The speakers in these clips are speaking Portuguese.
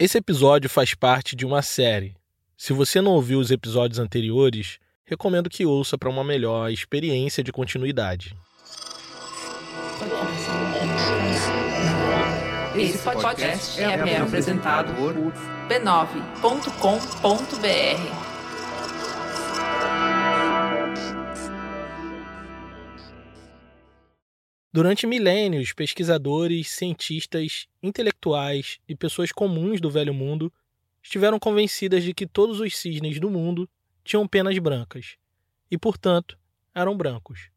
Esse episódio faz parte de uma série. Se você não ouviu os episódios anteriores, recomendo que ouça para uma melhor experiência de continuidade. Esse podcast é apresentado por b9.com.br. Durante milênios, pesquisadores, cientistas, intelectuais e pessoas comuns do Velho Mundo estiveram convencidas de que todos os cisnes do mundo tinham penas brancas e, portanto, eram brancos.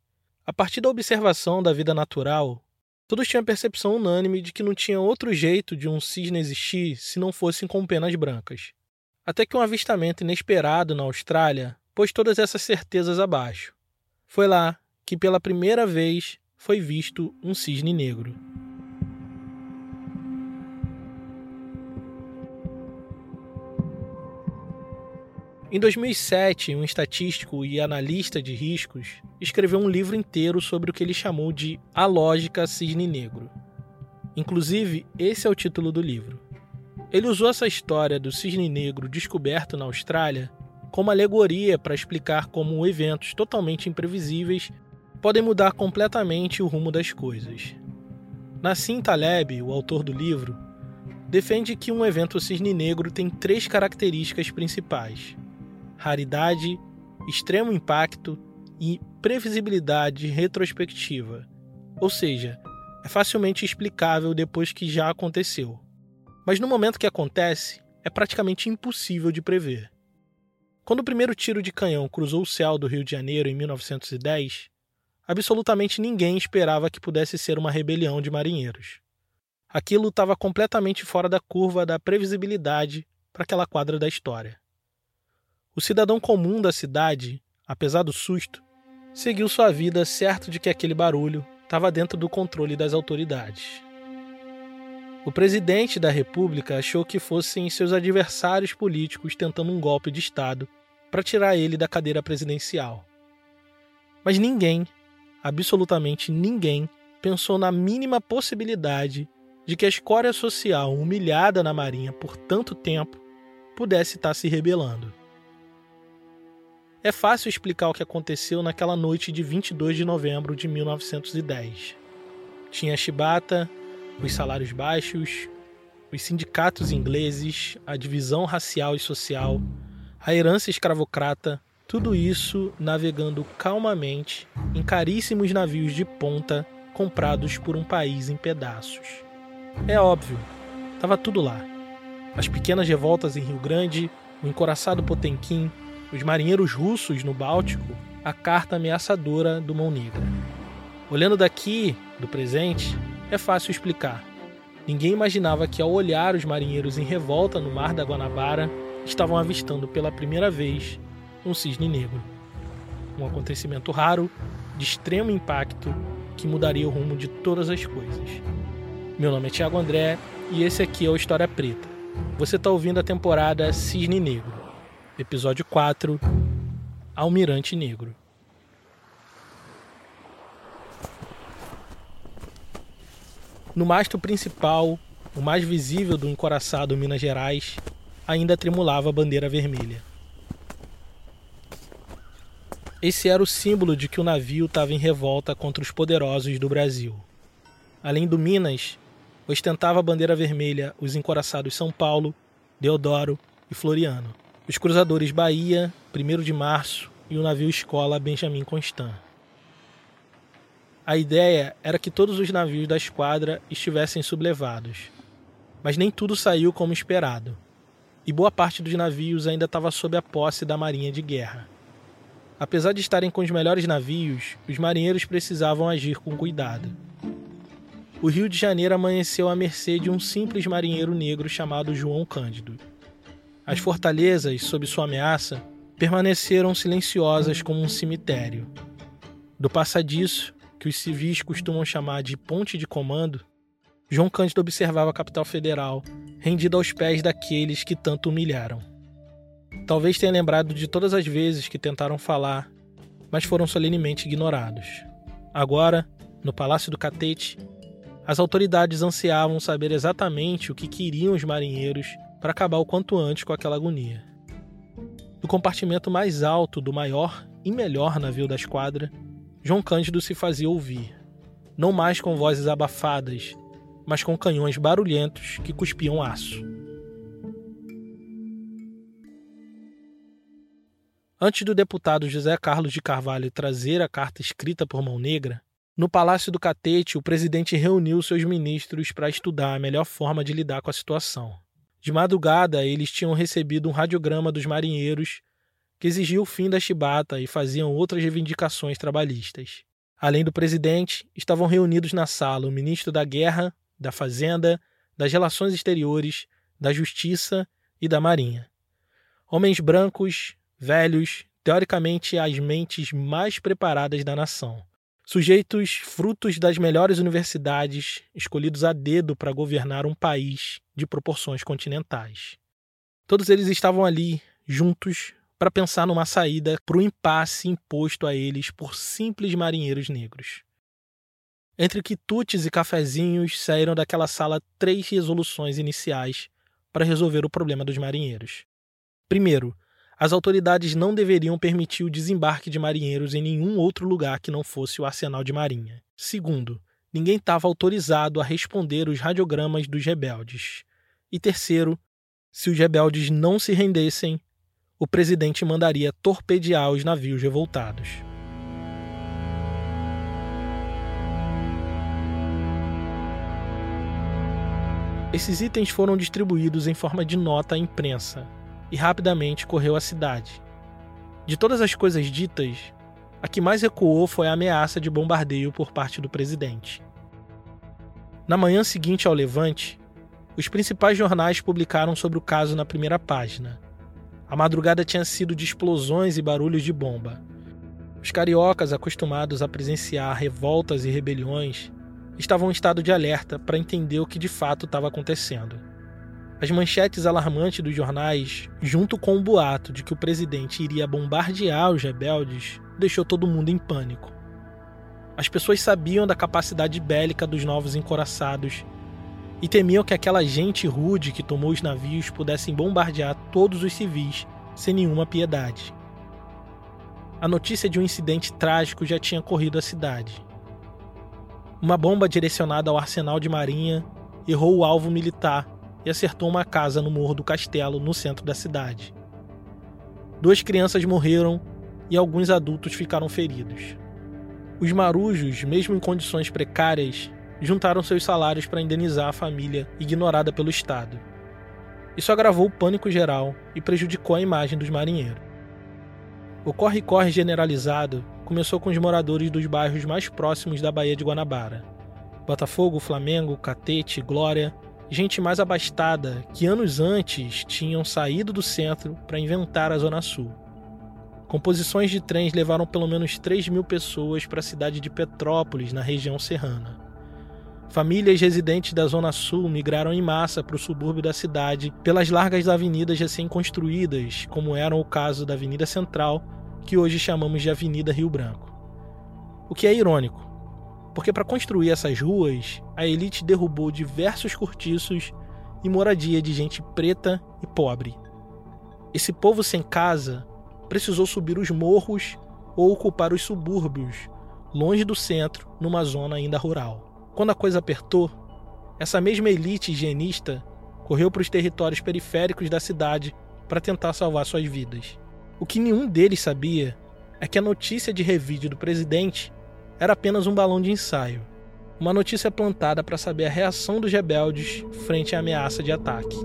A partir da observação da vida natural, todos tinham a percepção unânime de que não tinha outro jeito de um cisne existir se não fossem com penas brancas. Até que um avistamento inesperado na Austrália pôs todas essas certezas abaixo. Foi lá que, pela primeira vez, foi visto um cisne negro. Em 2007, um estatístico e analista de riscos escreveu um livro inteiro sobre o que ele chamou de A Lógica Cisne Negro. Inclusive, esse é o título do livro. Ele usou essa história do cisne negro descoberto na Austrália como alegoria para explicar como eventos totalmente imprevisíveis podem mudar completamente o rumo das coisas. Nassim Taleb, o autor do livro, defende que um evento cisne negro tem três características principais: raridade, extremo impacto e previsibilidade retrospectiva, ou seja, é facilmente explicável depois que já aconteceu. Mas no momento que acontece, é praticamente impossível de prever. Quando o primeiro tiro de canhão cruzou o céu do Rio de Janeiro em 1910, absolutamente ninguém esperava que pudesse ser uma rebelião de marinheiros. Aquilo estava completamente fora da curva da previsibilidade para aquela quadra da história. O cidadão comum da cidade, apesar do susto, seguiu sua vida certo de que aquele barulho estava dentro do controle das autoridades. O presidente da República achou que fossem seus adversários políticos tentando um golpe de Estado para tirar ele da cadeira presidencial. Mas ninguém absolutamente ninguém pensou na mínima possibilidade de que a escória social humilhada na Marinha por tanto tempo pudesse estar se rebelando. É fácil explicar o que aconteceu naquela noite de 22 de novembro de 1910. Tinha a chibata, os salários baixos, os sindicatos ingleses, a divisão racial e social, a herança escravocrata, tudo isso navegando calmamente em caríssimos navios de ponta comprados por um país em pedaços. É óbvio, estava tudo lá. As pequenas revoltas em Rio Grande, o encoraçado Potemkin, os marinheiros russos no Báltico, a carta ameaçadora do Mão Negra. Olhando daqui, do presente, é fácil explicar. Ninguém imaginava que, ao olhar os marinheiros em revolta no Mar da Guanabara, estavam avistando pela primeira vez um cisne negro. Um acontecimento raro, de extremo impacto, que mudaria o rumo de todas as coisas. Meu nome é Thiago André e esse aqui é o História Preta. Você está ouvindo a temporada Cisne Negro, episódio 4 Almirante Negro. No mastro principal, o mais visível do encoraçado Minas Gerais, ainda tremulava a bandeira vermelha. Esse era o símbolo de que o navio estava em revolta contra os poderosos do Brasil. Além do Minas, ostentava a bandeira vermelha os encoraçados São Paulo, Deodoro e Floriano, os cruzadores Bahia, 1 de Março e o navio escola Benjamin Constant. A ideia era que todos os navios da esquadra estivessem sublevados, mas nem tudo saiu como esperado, e boa parte dos navios ainda estava sob a posse da Marinha de Guerra. Apesar de estarem com os melhores navios, os marinheiros precisavam agir com cuidado. O Rio de Janeiro amanheceu à mercê de um simples marinheiro negro chamado João Cândido. As fortalezas, sob sua ameaça, permaneceram silenciosas como um cemitério. Do passadiço, que os civis costumam chamar de ponte de comando, João Cândido observava a capital federal, rendida aos pés daqueles que tanto humilharam. Talvez tenha lembrado de todas as vezes que tentaram falar, mas foram solenemente ignorados. Agora, no Palácio do Catete, as autoridades ansiavam saber exatamente o que queriam os marinheiros para acabar o quanto antes com aquela agonia. Do compartimento mais alto do maior e melhor navio da esquadra, João Cândido se fazia ouvir, não mais com vozes abafadas, mas com canhões barulhentos que cuspiam aço. Antes do deputado José Carlos de Carvalho trazer a carta escrita por mão negra, no Palácio do Catete, o presidente reuniu seus ministros para estudar a melhor forma de lidar com a situação. De madrugada, eles tinham recebido um radiograma dos marinheiros que exigia o fim da chibata e faziam outras reivindicações trabalhistas. Além do presidente, estavam reunidos na sala o ministro da Guerra, da Fazenda, das Relações Exteriores, da Justiça e da Marinha. Homens brancos, velhos, teoricamente as mentes mais preparadas da nação. Sujeitos frutos das melhores universidades, escolhidos a dedo para governar um país de proporções continentais. Todos eles estavam ali, juntos, para pensar numa saída para o impasse imposto a eles por simples marinheiros negros. Entre quitutes e cafezinhos saíram daquela sala três resoluções iniciais para resolver o problema dos marinheiros. Primeiro, as autoridades não deveriam permitir o desembarque de marinheiros em nenhum outro lugar que não fosse o arsenal de marinha. Segundo, ninguém estava autorizado a responder os radiogramas dos rebeldes. E terceiro, se os rebeldes não se rendessem, o presidente mandaria torpedear os navios revoltados. Esses itens foram distribuídos em forma de nota à imprensa, e rapidamente correu à cidade. De todas as coisas ditas, a que mais recuou foi a ameaça de bombardeio por parte do presidente. Na manhã seguinte ao levante, os principais jornais publicaram sobre o caso na primeira página. A madrugada tinha sido de explosões e barulhos de bomba. Os cariocas, acostumados a presenciar revoltas e rebeliões, estavam em estado de alerta para entender o que de fato estava acontecendo. As manchetes alarmantes dos jornais, junto com o boato de que o presidente iria bombardear os rebeldes, deixou todo mundo em pânico. As pessoas sabiam da capacidade bélica dos novos encoraçados e temiam que aquela gente rude que tomou os navios pudessem bombardear todos os civis sem nenhuma piedade. A notícia de um incidente trágico já tinha corrido a cidade. Uma bomba direcionada ao arsenal de marinha errou o alvo militar e acertou uma casa no morro do castelo, no centro da cidade. Duas crianças morreram e alguns adultos ficaram feridos. Os marujos, mesmo em condições precárias, juntaram seus salários para indenizar a família ignorada pelo Estado. Isso agravou o pânico geral e prejudicou a imagem dos marinheiros. O corre-corre generalizado começou com os moradores dos bairros mais próximos da Baía de Guanabara: Botafogo, Flamengo, Catete, Glória gente mais abastada que anos antes tinham saído do centro para inventar a Zona Sul. Composições de trens levaram pelo menos 3 mil pessoas para a cidade de Petrópolis, na região serrana. Famílias residentes da Zona Sul migraram em massa para o subúrbio da cidade pelas largas avenidas recém-construídas, como eram o caso da Avenida Central, que hoje chamamos de Avenida Rio Branco. O que é irônico, porque para construir essas ruas, a elite derrubou diversos cortiços e moradia de gente preta e pobre. Esse povo sem casa precisou subir os morros ou ocupar os subúrbios, longe do centro, numa zona ainda rural. Quando a coisa apertou, essa mesma elite higienista correu para os territórios periféricos da cidade para tentar salvar suas vidas. O que nenhum deles sabia é que a notícia de revide do presidente era apenas um balão de ensaio, uma notícia plantada para saber a reação dos rebeldes frente à ameaça de ataque.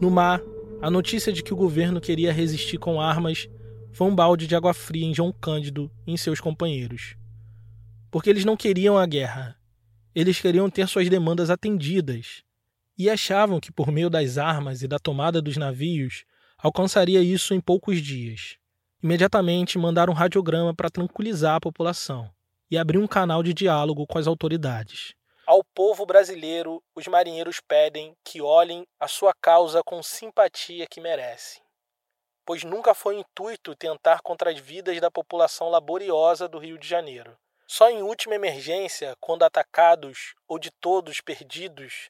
No mar, a notícia de que o governo queria resistir com armas foi um balde de água fria em João Cândido e em seus companheiros. Porque eles não queriam a guerra. Eles queriam ter suas demandas atendidas. E achavam que, por meio das armas e da tomada dos navios, alcançaria isso em poucos dias. Imediatamente mandaram um radiograma para tranquilizar a população e abrir um canal de diálogo com as autoridades. Ao povo brasileiro, os marinheiros pedem que olhem a sua causa com simpatia que merece, pois nunca foi intuito tentar contra as vidas da população laboriosa do Rio de Janeiro, Só em última emergência, quando atacados ou de todos perdidos,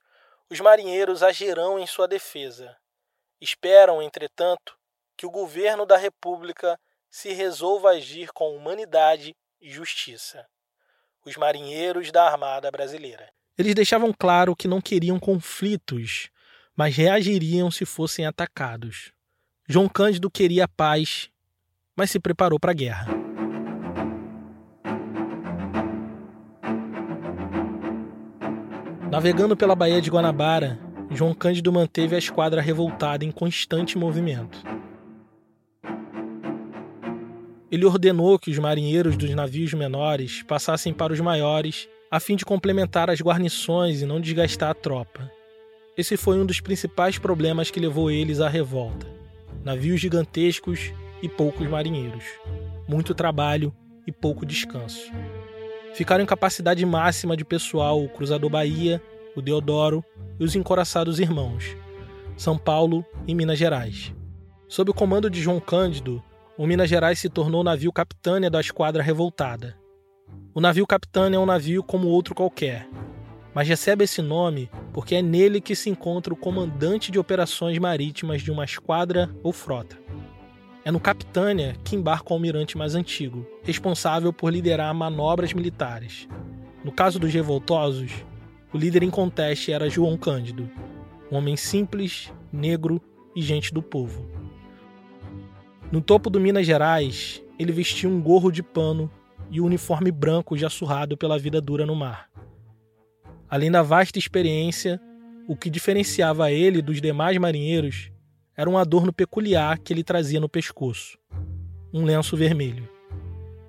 os marinheiros agirão em sua defesa. Esperam, entretanto, que o governo da República se resolva agir com humanidade e justiça. Os marinheiros da Armada Brasileira. Eles deixavam claro que não queriam conflitos, mas reagiriam se fossem atacados. João Cândido queria paz, mas se preparou para a guerra. Navegando pela Baía de Guanabara, João Cândido manteve a esquadra revoltada em constante movimento. Ele ordenou que os marinheiros dos navios menores passassem para os maiores, a fim de complementar as guarnições e não desgastar a tropa. Esse foi um dos principais problemas que levou eles à revolta. Navios gigantescos e poucos marinheiros. Muito trabalho e pouco descanso. Ficaram em capacidade máxima de pessoal o Cruzador Bahia, o Deodoro e os encoraçados irmãos, São Paulo e Minas Gerais. Sob o comando de João Cândido, o Minas Gerais se tornou navio capitânia da esquadra revoltada. O navio capitânia é um navio como outro qualquer, mas recebe esse nome porque é nele que se encontra o comandante de operações marítimas de uma esquadra ou frota. É no Capitânia que embarca o almirante mais antigo, responsável por liderar manobras militares. No caso dos revoltosos, o líder em conteste era João Cândido, um homem simples, negro e gente do povo. No topo do Minas Gerais, ele vestia um gorro de pano e um uniforme branco já surrado pela vida dura no mar. Além da vasta experiência, o que diferenciava ele dos demais marinheiros era um adorno peculiar que ele trazia no pescoço um lenço vermelho.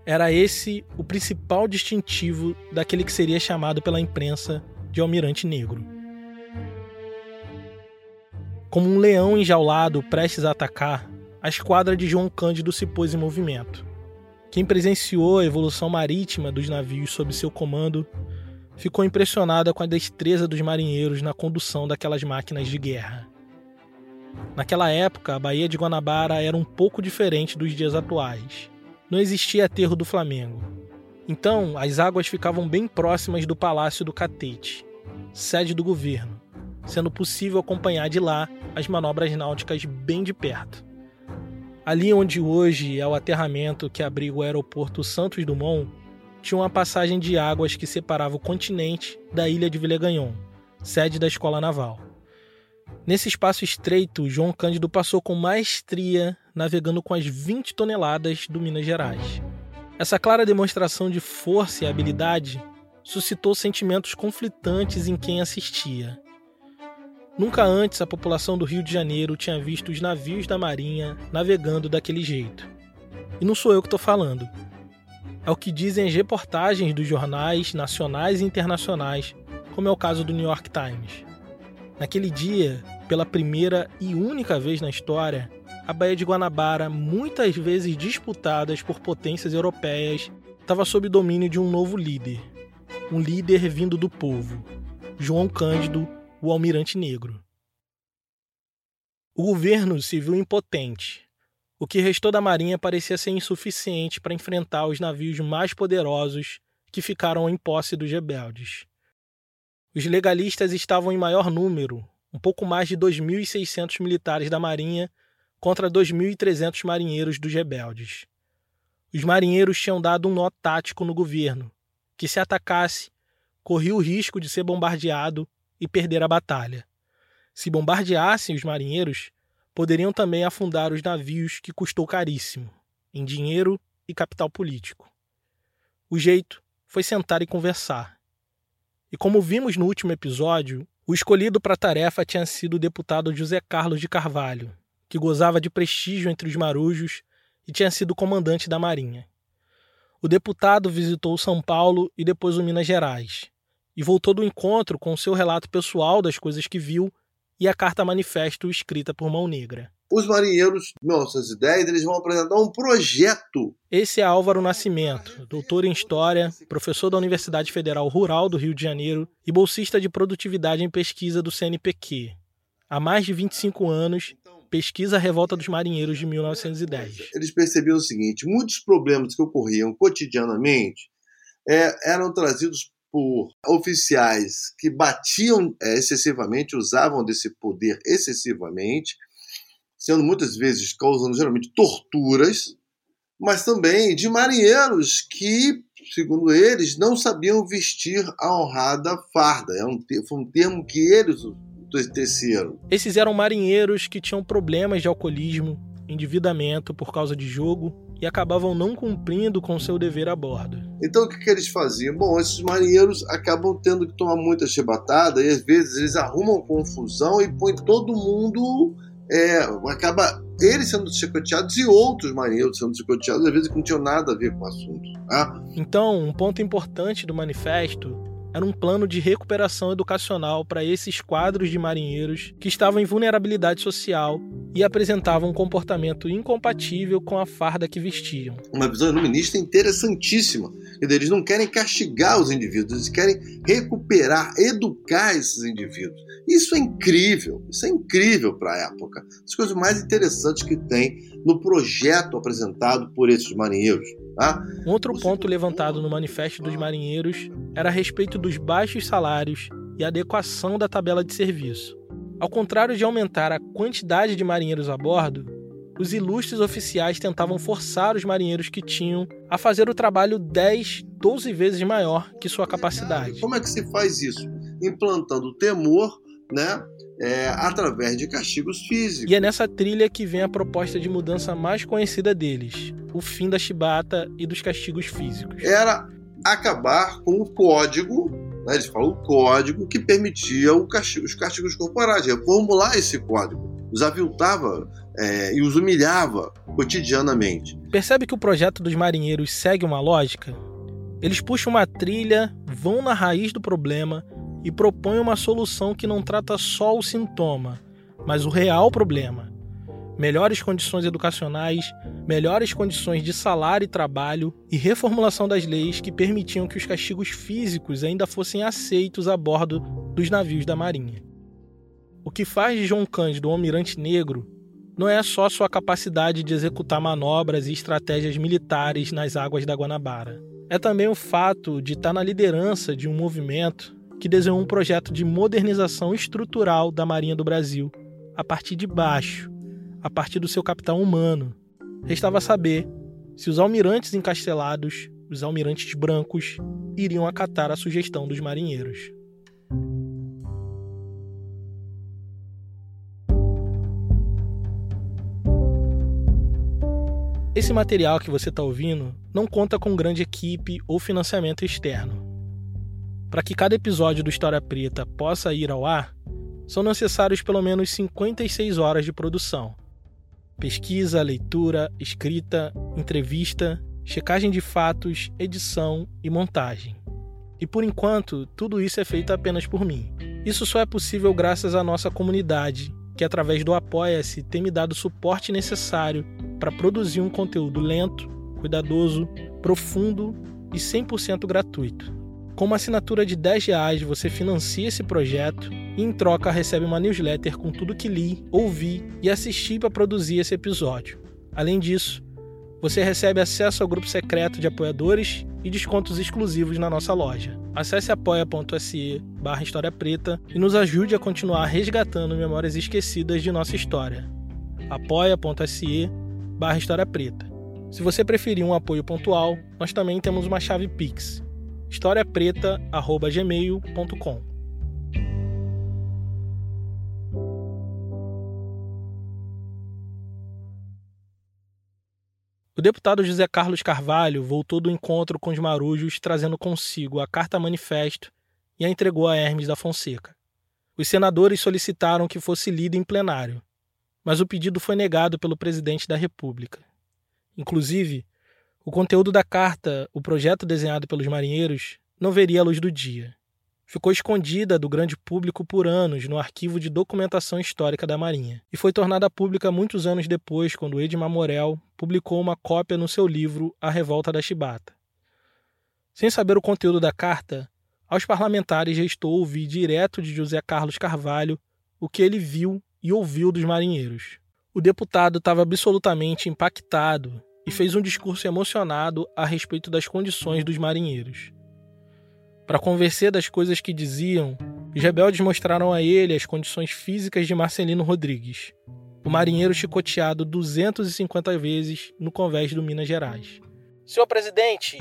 Era esse o principal distintivo daquele que seria chamado pela imprensa de Almirante Negro. Como um leão enjaulado prestes a atacar, a esquadra de João Cândido se pôs em movimento. Quem presenciou a evolução marítima dos navios sob seu comando ficou impressionada com a destreza dos marinheiros na condução daquelas máquinas de guerra. Naquela época, a Baía de Guanabara era um pouco diferente dos dias atuais. Não existia aterro do Flamengo. Então, as águas ficavam bem próximas do Palácio do Catete, sede do governo, sendo possível acompanhar de lá as manobras náuticas bem de perto. Ali onde hoje é o aterramento que abriga o aeroporto Santos Dumont, tinha uma passagem de águas que separava o continente da ilha de Villegagnon, sede da Escola Naval. Nesse espaço estreito, João Cândido passou com maestria navegando com as 20 toneladas do Minas Gerais. Essa clara demonstração de força e habilidade suscitou sentimentos conflitantes em quem assistia. Nunca antes a população do Rio de Janeiro tinha visto os navios da Marinha navegando daquele jeito. E não sou eu que estou falando. É o que dizem as reportagens dos jornais nacionais e internacionais, como é o caso do New York Times. Naquele dia, pela primeira e única vez na história, a Baía de Guanabara, muitas vezes disputada por potências europeias, estava sob domínio de um novo líder. Um líder vindo do povo, João Cândido, o Almirante Negro. O governo se viu impotente. O que restou da marinha parecia ser insuficiente para enfrentar os navios mais poderosos que ficaram em posse dos rebeldes. Os legalistas estavam em maior número, um pouco mais de 2.600 militares da Marinha contra 2.300 marinheiros dos rebeldes. Os marinheiros tinham dado um nó tático no governo, que se atacasse, corria o risco de ser bombardeado e perder a batalha. Se bombardeassem os marinheiros, poderiam também afundar os navios que custou caríssimo, em dinheiro e capital político. O jeito foi sentar e conversar. E como vimos no último episódio, o escolhido para a tarefa tinha sido o deputado José Carlos de Carvalho, que gozava de prestígio entre os marujos e tinha sido comandante da Marinha. O deputado visitou São Paulo e depois o Minas Gerais, e voltou do encontro com seu relato pessoal das coisas que viu e a carta manifesto escrita por Mão Negra os marinheiros de 1910 eles vão apresentar um projeto. Esse é Álvaro Nascimento, doutor em História, professor da Universidade Federal Rural do Rio de Janeiro e bolsista de produtividade em pesquisa do CNPq. Há mais de 25 anos, pesquisa revolta dos marinheiros de 1910. Eles perceberam o seguinte: muitos problemas que ocorriam cotidianamente é, eram trazidos por oficiais que batiam é, excessivamente, usavam desse poder excessivamente, sendo muitas vezes causando geralmente torturas, mas também de marinheiros que, segundo eles, não sabiam vestir a honrada farda. É um, foi um termo que eles teceram. Esses eram marinheiros que tinham problemas de alcoolismo, endividamento por causa de jogo e acabavam não cumprindo com seu dever a bordo. Então o que, que eles faziam? Bom, esses marinheiros acabam tendo que tomar muita chibatada e às vezes eles arrumam confusão e põem todo mundo. É, acaba eles sendo chicoteados e outros marinheiros sendo chicoteados, às vezes que não tinham nada a ver com o assunto. Tá? Então, um ponto importante do manifesto era um plano de recuperação educacional para esses quadros de marinheiros que estavam em vulnerabilidade social e apresentavam um comportamento incompatível com a farda que vestiam. Uma visão iluminista interessantíssima. Eles não querem castigar os indivíduos, eles querem recuperar, educar esses indivíduos. Isso é incrível, isso é incrível para a época. As coisas mais interessantes que tem no projeto apresentado por esses marinheiros. Tá? Um outro ponto levantado no Manifesto dos Marinheiros era a respeito dos baixos salários e adequação da tabela de serviço. Ao contrário de aumentar a quantidade de marinheiros a bordo, os ilustres oficiais tentavam forçar os marinheiros que tinham a fazer o trabalho 10, 12 vezes maior que sua capacidade. Como é que se faz isso? Implantando temor, né? É, através de castigos físicos. E é nessa trilha que vem a proposta de mudança mais conhecida deles: o fim da chibata e dos castigos físicos. Era acabar com o código, né, eles falam o código que permitia castigo, os castigos corporais, reformular esse código. Os aviltava é, e os humilhava cotidianamente. Percebe que o projeto dos marinheiros segue uma lógica? Eles puxam uma trilha, vão na raiz do problema e propõem uma solução que não trata só o sintoma, mas o real problema melhores condições educacionais, melhores condições de salário e trabalho e reformulação das leis que permitiam que os castigos físicos ainda fossem aceitos a bordo dos navios da Marinha. O que faz de João Cândido um almirante negro não é só sua capacidade de executar manobras e estratégias militares nas águas da Guanabara. É também o fato de estar na liderança de um movimento que desenhou um projeto de modernização estrutural da Marinha do Brasil a partir de baixo, a partir do seu capital humano. Restava saber se os almirantes encastelados, os almirantes brancos, iriam acatar a sugestão dos marinheiros. Esse material que você está ouvindo não conta com grande equipe ou financiamento externo. Para que cada episódio do História Preta possa ir ao ar, são necessários pelo menos 56 horas de produção pesquisa, leitura, escrita, entrevista, checagem de fatos, edição e montagem. E por enquanto, tudo isso é feito apenas por mim. Isso só é possível graças à nossa comunidade, que através do Apoia-se tem me dado o suporte necessário para produzir um conteúdo lento, cuidadoso, profundo e 100% gratuito. Com uma assinatura de 10 reais, você financia esse projeto e, em troca, recebe uma newsletter com tudo que li, ouvi e assisti para produzir esse episódio. Além disso, você recebe acesso ao grupo secreto de apoiadores e descontos exclusivos na nossa loja. Acesse apoia.se barra História Preta e nos ajude a continuar resgatando memórias esquecidas de nossa história. apoia.se barra História Preta. Se você preferir um apoio pontual, nós também temos uma chave Pix historiapreta.gmail.com. O deputado José Carlos Carvalho voltou do encontro com os marujos trazendo consigo a carta manifesto e a entregou a Hermes da Fonseca. Os senadores solicitaram que fosse lida em plenário, mas o pedido foi negado pelo presidente da República. Inclusive, o conteúdo da carta, o projeto desenhado pelos marinheiros, não veria a luz do dia. Ficou escondida do grande público por anos no arquivo de documentação histórica da Marinha e foi tornada pública muitos anos depois, quando Edmar Morel publicou uma cópia no seu livro A Revolta da Chibata. Sem saber o conteúdo da carta, aos parlamentares restou ouvir direto de José Carlos Carvalho o que ele viu e ouviu dos marinheiros. O deputado estava absolutamente impactado e fez um discurso emocionado a respeito das condições dos marinheiros. Para convencer das coisas que diziam, os rebeldes mostraram a ele as condições físicas de Marcelino Rodrigues, o marinheiro chicoteado 250 vezes no convés do Minas Gerais. Senhor presidente,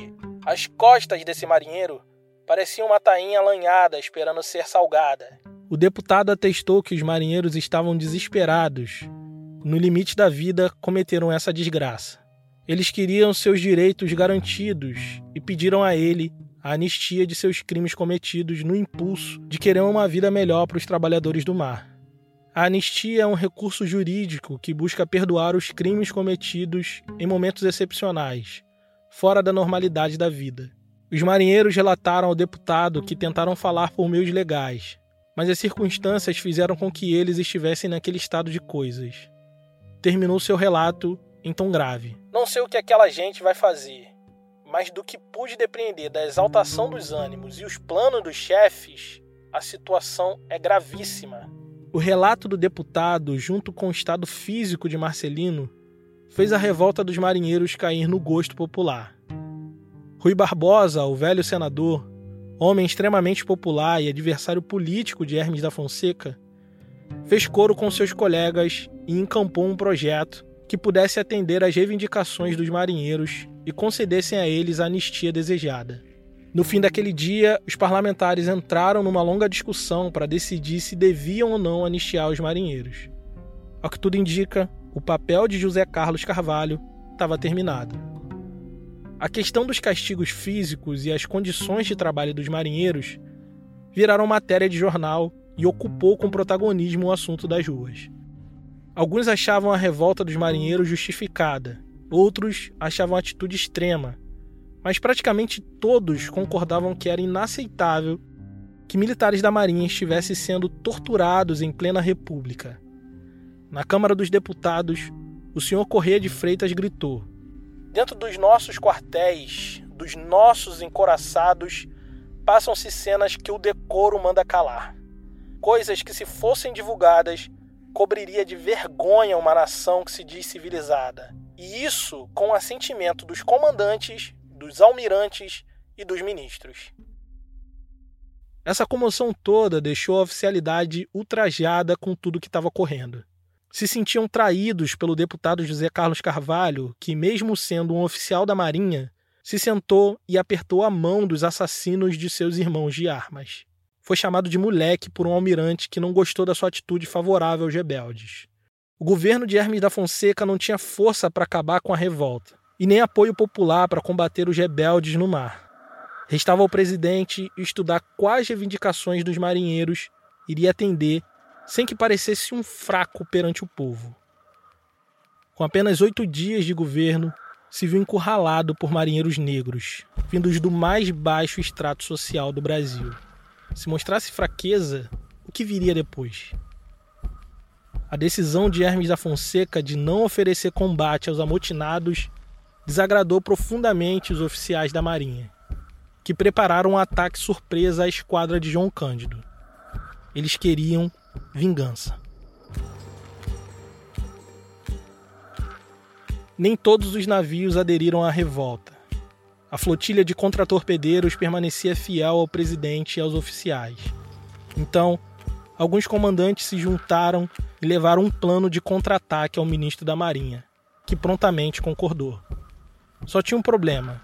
as costas desse marinheiro pareciam uma tainha alanhada esperando ser salgada. O deputado atestou que os marinheiros estavam desesperados. No limite da vida, cometeram essa desgraça. Eles queriam seus direitos garantidos e pediram a ele a anistia de seus crimes cometidos no impulso de querer uma vida melhor para os trabalhadores do mar. A anistia é um recurso jurídico que busca perdoar os crimes cometidos em momentos excepcionais, fora da normalidade da vida. Os marinheiros relataram ao deputado que tentaram falar por meios legais, mas as circunstâncias fizeram com que eles estivessem naquele estado de coisas. Terminou seu relato em tom grave. Não sei o que aquela gente vai fazer, mas do que pude depreender da exaltação dos ânimos e os planos dos chefes, a situação é gravíssima. O relato do deputado, junto com o estado físico de Marcelino, fez a revolta dos marinheiros cair no gosto popular. Rui Barbosa, o velho senador, homem extremamente popular e adversário político de Hermes da Fonseca, fez coro com seus colegas e encampou um projeto que pudesse atender às reivindicações dos marinheiros e concedessem a eles a anistia desejada. No fim daquele dia, os parlamentares entraram numa longa discussão para decidir se deviam ou não anistiar os marinheiros. Ao que tudo indica, o papel de José Carlos Carvalho estava terminado. A questão dos castigos físicos e as condições de trabalho dos marinheiros viraram matéria de jornal e ocupou com protagonismo o assunto das ruas. Alguns achavam a revolta dos marinheiros justificada, outros achavam a atitude extrema, mas praticamente todos concordavam que era inaceitável que militares da Marinha estivessem sendo torturados em plena República. Na Câmara dos Deputados, o senhor Corrêa de Freitas gritou: Dentro dos nossos quartéis, dos nossos encoraçados, passam-se cenas que o decoro manda calar. Coisas que, se fossem divulgadas, cobriria de vergonha uma nação que se diz civilizada. E isso com o assentimento dos comandantes, dos almirantes e dos ministros. Essa comoção toda deixou a oficialidade ultrajada com tudo que estava ocorrendo. Se sentiam traídos pelo deputado José Carlos Carvalho, que, mesmo sendo um oficial da Marinha, se sentou e apertou a mão dos assassinos de seus irmãos de armas foi chamado de moleque por um almirante que não gostou da sua atitude favorável aos rebeldes. O governo de Hermes da Fonseca não tinha força para acabar com a revolta e nem apoio popular para combater os rebeldes no mar. Restava ao presidente estudar quais reivindicações dos marinheiros iria atender sem que parecesse um fraco perante o povo. Com apenas oito dias de governo, se viu encurralado por marinheiros negros, vindos do mais baixo extrato social do Brasil. Se mostrasse fraqueza, o que viria depois? A decisão de Hermes da Fonseca de não oferecer combate aos amotinados desagradou profundamente os oficiais da Marinha, que prepararam um ataque surpresa à esquadra de João Cândido. Eles queriam vingança. Nem todos os navios aderiram à revolta. A flotilha de contratorpedeiros permanecia fiel ao presidente e aos oficiais. Então, alguns comandantes se juntaram e levaram um plano de contra-ataque ao ministro da Marinha, que prontamente concordou. Só tinha um problema.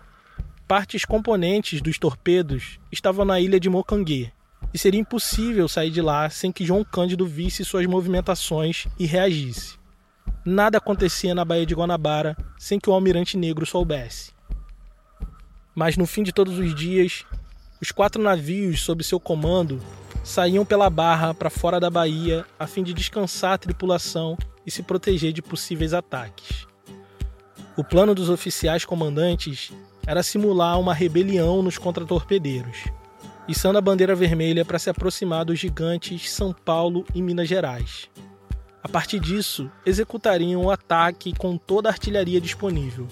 Partes componentes dos torpedos estavam na ilha de Mocangue, e seria impossível sair de lá sem que João Cândido visse suas movimentações e reagisse. Nada acontecia na Baía de Guanabara sem que o almirante negro soubesse. Mas no fim de todos os dias, os quatro navios sob seu comando saíam pela barra para fora da baía a fim de descansar a tripulação e se proteger de possíveis ataques. O plano dos oficiais comandantes era simular uma rebelião nos contratorpedeiros, içando a bandeira vermelha para se aproximar dos gigantes São Paulo e Minas Gerais. A partir disso, executariam o ataque com toda a artilharia disponível,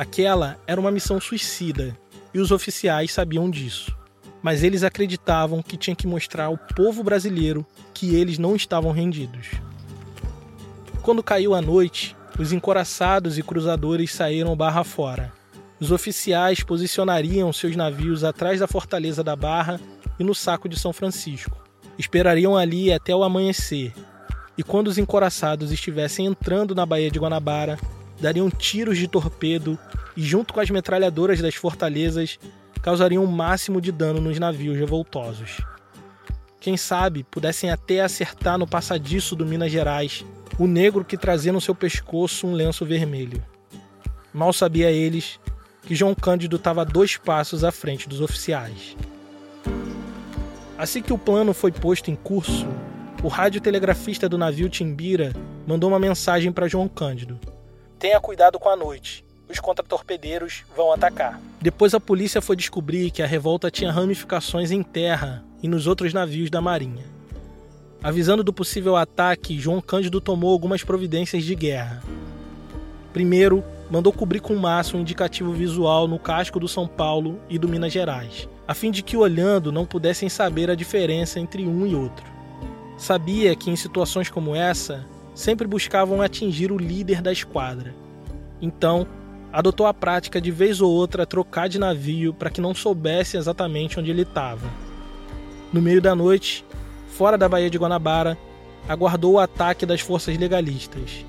Aquela era uma missão suicida e os oficiais sabiam disso. Mas eles acreditavam que tinha que mostrar ao povo brasileiro que eles não estavam rendidos. Quando caiu a noite, os encoraçados e cruzadores saíram barra fora. Os oficiais posicionariam seus navios atrás da fortaleza da Barra e no saco de São Francisco. Esperariam ali até o amanhecer, e quando os encoraçados estivessem entrando na Baía de Guanabara, dariam tiros de torpedo e, junto com as metralhadoras das fortalezas, causariam o máximo de dano nos navios revoltosos. Quem sabe pudessem até acertar no passadiço do Minas Gerais o negro que trazia no seu pescoço um lenço vermelho. Mal sabia eles que João Cândido estava dois passos à frente dos oficiais. Assim que o plano foi posto em curso, o radiotelegrafista do navio Timbira mandou uma mensagem para João Cândido: Tenha cuidado com a noite. Os contratorpedeiros vão atacar. Depois a polícia foi descobrir que a revolta tinha ramificações em terra e nos outros navios da Marinha. Avisando do possível ataque, João Cândido tomou algumas providências de guerra. Primeiro, mandou cobrir com massa um indicativo visual no casco do São Paulo e do Minas Gerais, a fim de que olhando não pudessem saber a diferença entre um e outro. Sabia que em situações como essa, sempre buscavam atingir o líder da esquadra. Então, adotou a prática de vez ou outra trocar de navio para que não soubesse exatamente onde ele estava. No meio da noite, fora da Baía de Guanabara, aguardou o ataque das forças legalistas.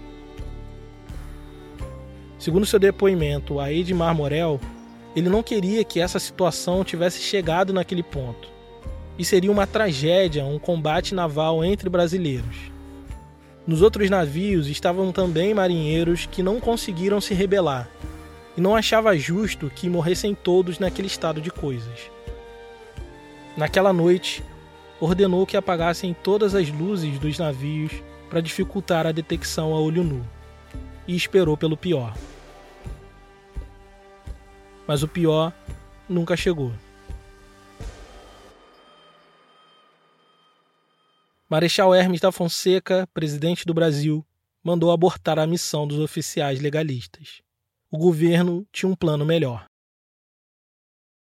Segundo seu depoimento a Edmar Morel, ele não queria que essa situação tivesse chegado naquele ponto. E seria uma tragédia um combate naval entre brasileiros. Nos outros navios estavam também marinheiros que não conseguiram se rebelar, e não achava justo que morressem todos naquele estado de coisas. Naquela noite, ordenou que apagassem todas as luzes dos navios para dificultar a detecção a olho nu, e esperou pelo pior. Mas o pior nunca chegou. Marechal Hermes da Fonseca, presidente do Brasil, mandou abortar a missão dos oficiais legalistas. O governo tinha um plano melhor.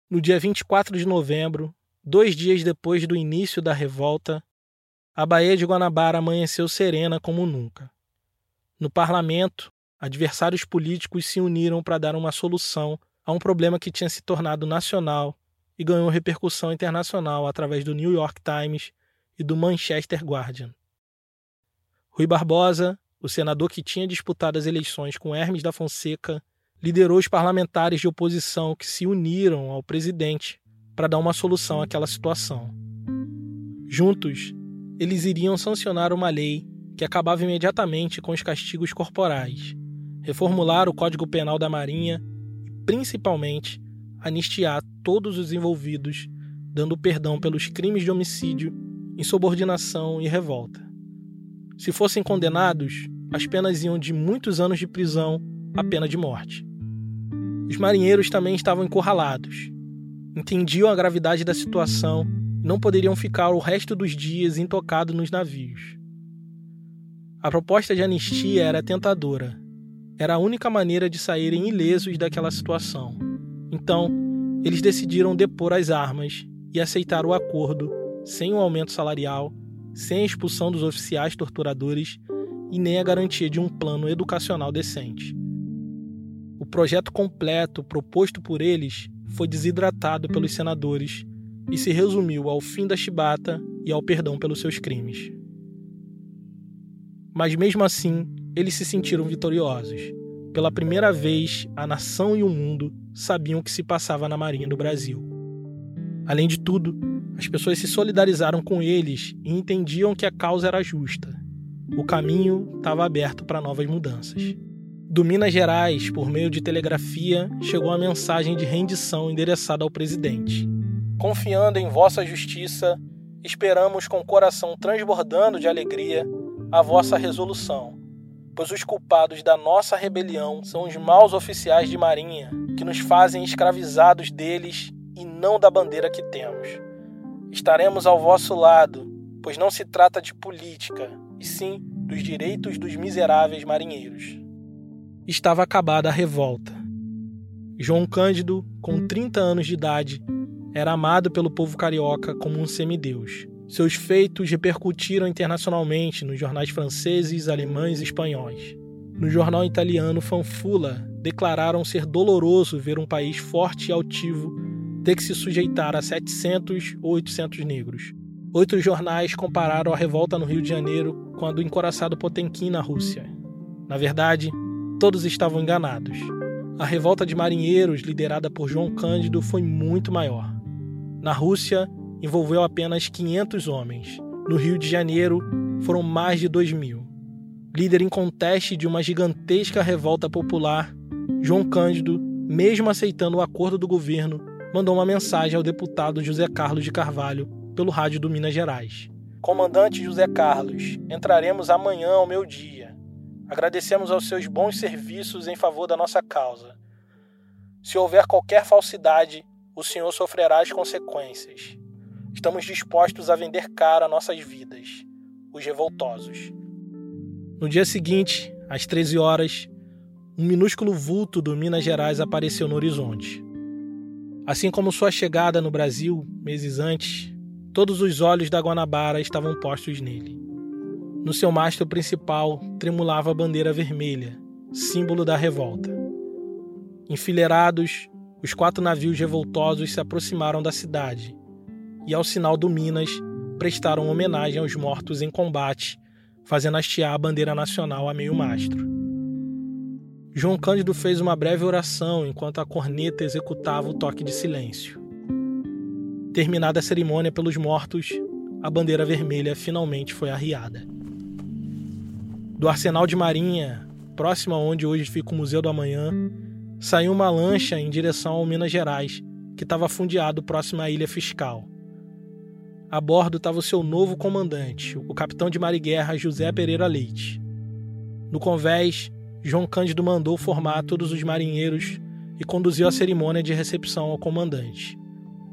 No dia 24 de novembro, Dois dias depois do início da revolta, a Baía de Guanabara amanheceu serena como nunca. No parlamento, adversários políticos se uniram para dar uma solução a um problema que tinha se tornado nacional e ganhou repercussão internacional através do New York Times e do Manchester Guardian. Rui Barbosa, o senador que tinha disputado as eleições com Hermes da Fonseca, liderou os parlamentares de oposição que se uniram ao presidente para dar uma solução àquela situação. Juntos, eles iriam sancionar uma lei que acabava imediatamente com os castigos corporais, reformular o Código Penal da Marinha e, principalmente, anistiar todos os envolvidos, dando perdão pelos crimes de homicídio, insubordinação e revolta. Se fossem condenados, as penas iam de muitos anos de prisão a pena de morte. Os marinheiros também estavam encurralados entendiam a gravidade da situação e não poderiam ficar o resto dos dias intocados nos navios. A proposta de anistia era tentadora. Era a única maneira de saírem ilesos daquela situação. Então, eles decidiram depor as armas e aceitar o acordo sem um aumento salarial, sem a expulsão dos oficiais torturadores e nem a garantia de um plano educacional decente. O projeto completo proposto por eles foi desidratado pelos senadores e se resumiu ao fim da chibata e ao perdão pelos seus crimes. Mas mesmo assim, eles se sentiram vitoriosos. Pela primeira vez, a nação e o mundo sabiam o que se passava na Marinha do Brasil. Além de tudo, as pessoas se solidarizaram com eles e entendiam que a causa era justa. O caminho estava aberto para novas mudanças. Do Minas Gerais, por meio de telegrafia, chegou a mensagem de rendição endereçada ao presidente. Confiando em vossa justiça, esperamos com o coração transbordando de alegria a vossa resolução, pois os culpados da nossa rebelião são os maus oficiais de marinha, que nos fazem escravizados deles e não da bandeira que temos. Estaremos ao vosso lado, pois não se trata de política, e sim dos direitos dos miseráveis marinheiros estava acabada a revolta. João Cândido, com 30 anos de idade, era amado pelo povo carioca como um semideus. Seus feitos repercutiram internacionalmente nos jornais franceses, alemães e espanhóis. No jornal italiano Fanfula, declararam ser doloroso ver um país forte e altivo ter que se sujeitar a 700 ou 800 negros. Outros jornais compararam a revolta no Rio de Janeiro com a do encoraçado Potemkin na Rússia. Na verdade, todos estavam enganados. A revolta de marinheiros, liderada por João Cândido, foi muito maior. Na Rússia, envolveu apenas 500 homens. No Rio de Janeiro, foram mais de 2 mil. Líder em conteste de uma gigantesca revolta popular, João Cândido, mesmo aceitando o acordo do governo, mandou uma mensagem ao deputado José Carlos de Carvalho pelo rádio do Minas Gerais. Comandante José Carlos, entraremos amanhã ao meu dia. Agradecemos aos seus bons serviços em favor da nossa causa. Se houver qualquer falsidade, o senhor sofrerá as consequências. Estamos dispostos a vender cara nossas vidas, os revoltosos. No dia seguinte, às 13 horas, um minúsculo vulto do Minas Gerais apareceu no horizonte. Assim como sua chegada no Brasil meses antes, todos os olhos da Guanabara estavam postos nele. No seu mastro principal tremulava a bandeira vermelha, símbolo da revolta. Enfileirados, os quatro navios revoltosos se aproximaram da cidade e, ao sinal do Minas, prestaram homenagem aos mortos em combate, fazendo hastear a bandeira nacional a meio mastro. João Cândido fez uma breve oração enquanto a corneta executava o toque de silêncio. Terminada a cerimônia pelos mortos, a bandeira vermelha finalmente foi arriada. Do arsenal de marinha, próximo a onde hoje fica o Museu do Amanhã, saiu uma lancha em direção ao Minas Gerais, que estava fundeado próximo à Ilha Fiscal. A bordo estava o seu novo comandante, o capitão de mar e guerra José Pereira Leite. No convés, João Cândido mandou formar todos os marinheiros e conduziu a cerimônia de recepção ao comandante.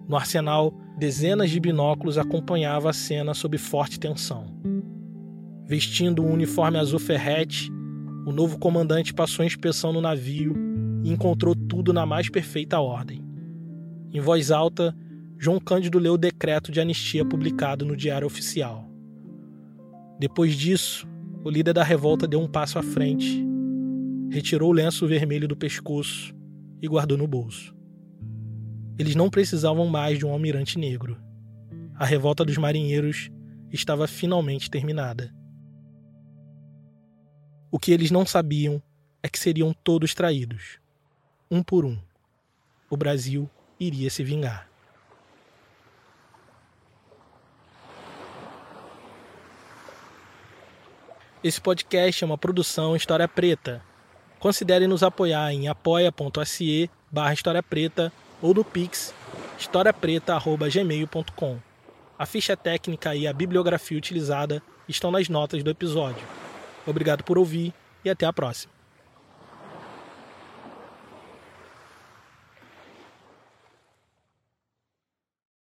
No arsenal, dezenas de binóculos acompanhavam a cena sob forte tensão. Vestindo um uniforme azul ferrete, o novo comandante passou a inspeção no navio e encontrou tudo na mais perfeita ordem. Em voz alta, João Cândido leu o decreto de anistia publicado no Diário Oficial. Depois disso, o líder da revolta deu um passo à frente, retirou o lenço vermelho do pescoço e guardou no bolso. Eles não precisavam mais de um almirante negro. A revolta dos marinheiros estava finalmente terminada. O que eles não sabiam é que seriam todos traídos, um por um. O Brasil iria se vingar. Esse podcast é uma produção História Preta. Considere nos apoiar em apoia.se barra História Preta ou no Pix historiapreta.gmail.com. A ficha técnica e a bibliografia utilizada estão nas notas do episódio. Obrigado por ouvir e até a próxima.